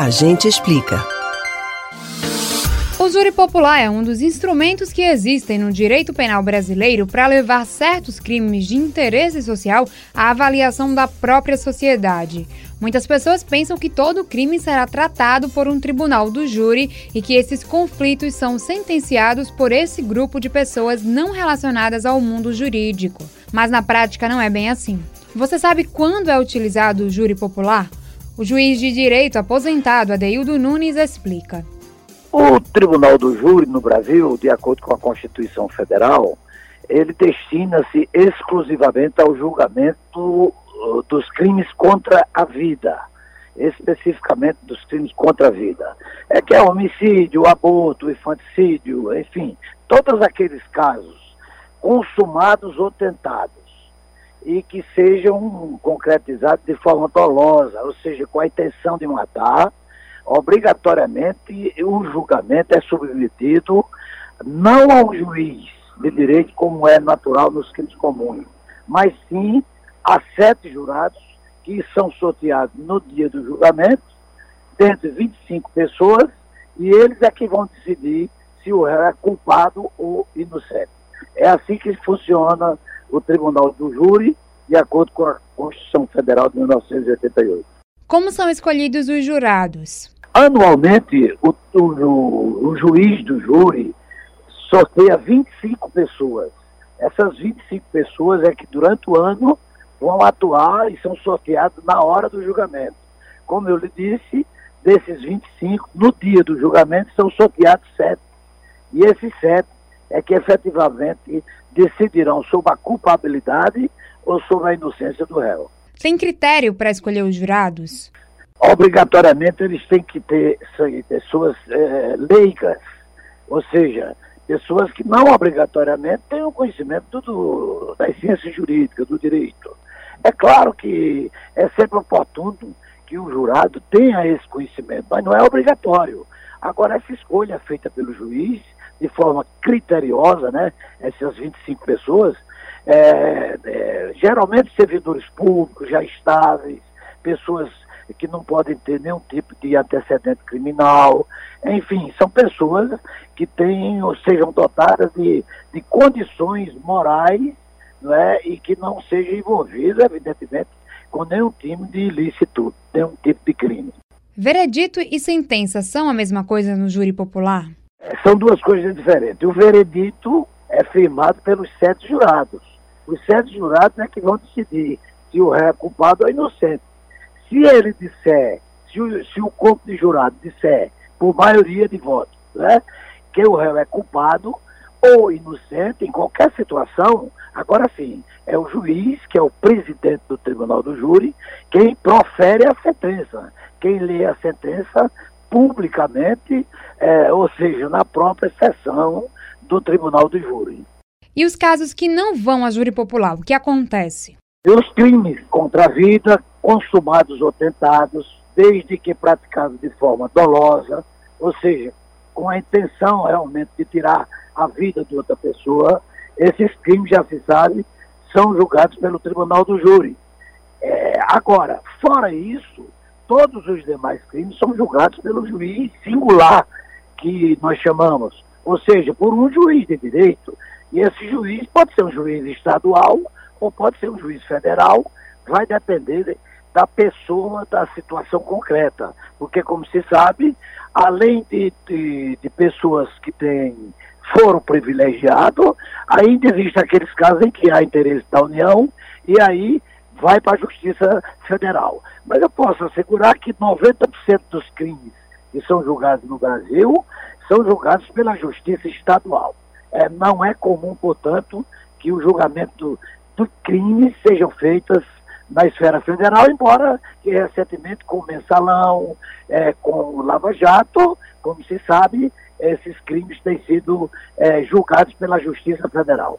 A gente explica. O júri popular é um dos instrumentos que existem no direito penal brasileiro para levar certos crimes de interesse social à avaliação da própria sociedade. Muitas pessoas pensam que todo crime será tratado por um tribunal do júri e que esses conflitos são sentenciados por esse grupo de pessoas não relacionadas ao mundo jurídico. Mas na prática não é bem assim. Você sabe quando é utilizado o júri popular? O juiz de direito aposentado Adeildo Nunes explica. O Tribunal do Júri no Brasil, de acordo com a Constituição Federal, ele destina-se exclusivamente ao julgamento uh, dos crimes contra a vida, especificamente dos crimes contra a vida. É que é homicídio, aborto, infanticídio, enfim, todos aqueles casos consumados ou tentados e que sejam concretizados de forma dolosa, ou seja, com a intenção de matar, obrigatoriamente o julgamento é submetido não ao juiz de direito, como é natural nos crimes comuns, mas sim a sete jurados que são sorteados no dia do julgamento, dentre 25 pessoas, e eles é que vão decidir se o réu é culpado ou inocente. É assim que funciona o Tribunal do Júri, de acordo com a Constituição Federal de 1988. Como são escolhidos os jurados? Anualmente, o, o, o juiz do júri sorteia 25 pessoas. Essas 25 pessoas é que durante o ano vão atuar e são sorteados na hora do julgamento. Como eu lhe disse, desses 25, no dia do julgamento, são sorteados sete. E esses sete é que efetivamente decidirão sobre a culpabilidade ou sobre a inocência do réu. Tem critério para escolher os jurados? obrigatoriamente eles têm que ter pessoas é, leigas, ou seja, pessoas que não obrigatoriamente tenham conhecimento do, das ciências jurídicas, do direito. É claro que é sempre oportuno que o jurado tenha esse conhecimento, mas não é obrigatório. Agora, essa escolha feita pelo juiz, de forma criteriosa, né, essas 25 pessoas, é, é, geralmente servidores públicos já estáveis, pessoas que não podem ter nenhum tipo de antecedente criminal. Enfim, são pessoas que têm, ou sejam dotadas de, de condições morais não é? e que não sejam envolvidas, evidentemente, com nenhum tipo de ilícito, nenhum tipo de crime. Veredito e sentença são a mesma coisa no júri popular? É, são duas coisas diferentes. O veredito é firmado pelos sete jurados. Os sete jurados é que vão decidir se o réu é culpado ou inocente. Se ele disser, se o, se o corpo de jurado disser, por maioria de votos, né, que o réu é culpado ou inocente em qualquer situação, agora sim, é o juiz, que é o presidente do tribunal do júri, quem profere a sentença, quem lê a sentença publicamente, é, ou seja, na própria sessão do tribunal do júri. E os casos que não vão a júri popular, o que acontece? E os crimes contra a vida, consumados ou tentados, desde que praticados de forma dolosa, ou seja, com a intenção realmente de tirar a vida de outra pessoa, esses crimes, já se sabe, são julgados pelo tribunal do júri. É, agora, fora isso, todos os demais crimes são julgados pelo juiz singular, que nós chamamos, ou seja, por um juiz de direito. E esse juiz pode ser um juiz estadual ou pode ser um juiz federal, vai depender da pessoa, da situação concreta. Porque, como se sabe, além de, de, de pessoas que têm foram privilegiados, ainda existem aqueles casos em que há interesse da União e aí vai para a Justiça Federal. Mas eu posso assegurar que 90% dos crimes que são julgados no Brasil são julgados pela Justiça Estadual. É, não é comum, portanto, que o julgamento do crime sejam feitas na esfera federal, embora que recentemente com o mensalão, é, com o Lava Jato, como se sabe, esses crimes têm sido é, julgados pela Justiça Federal.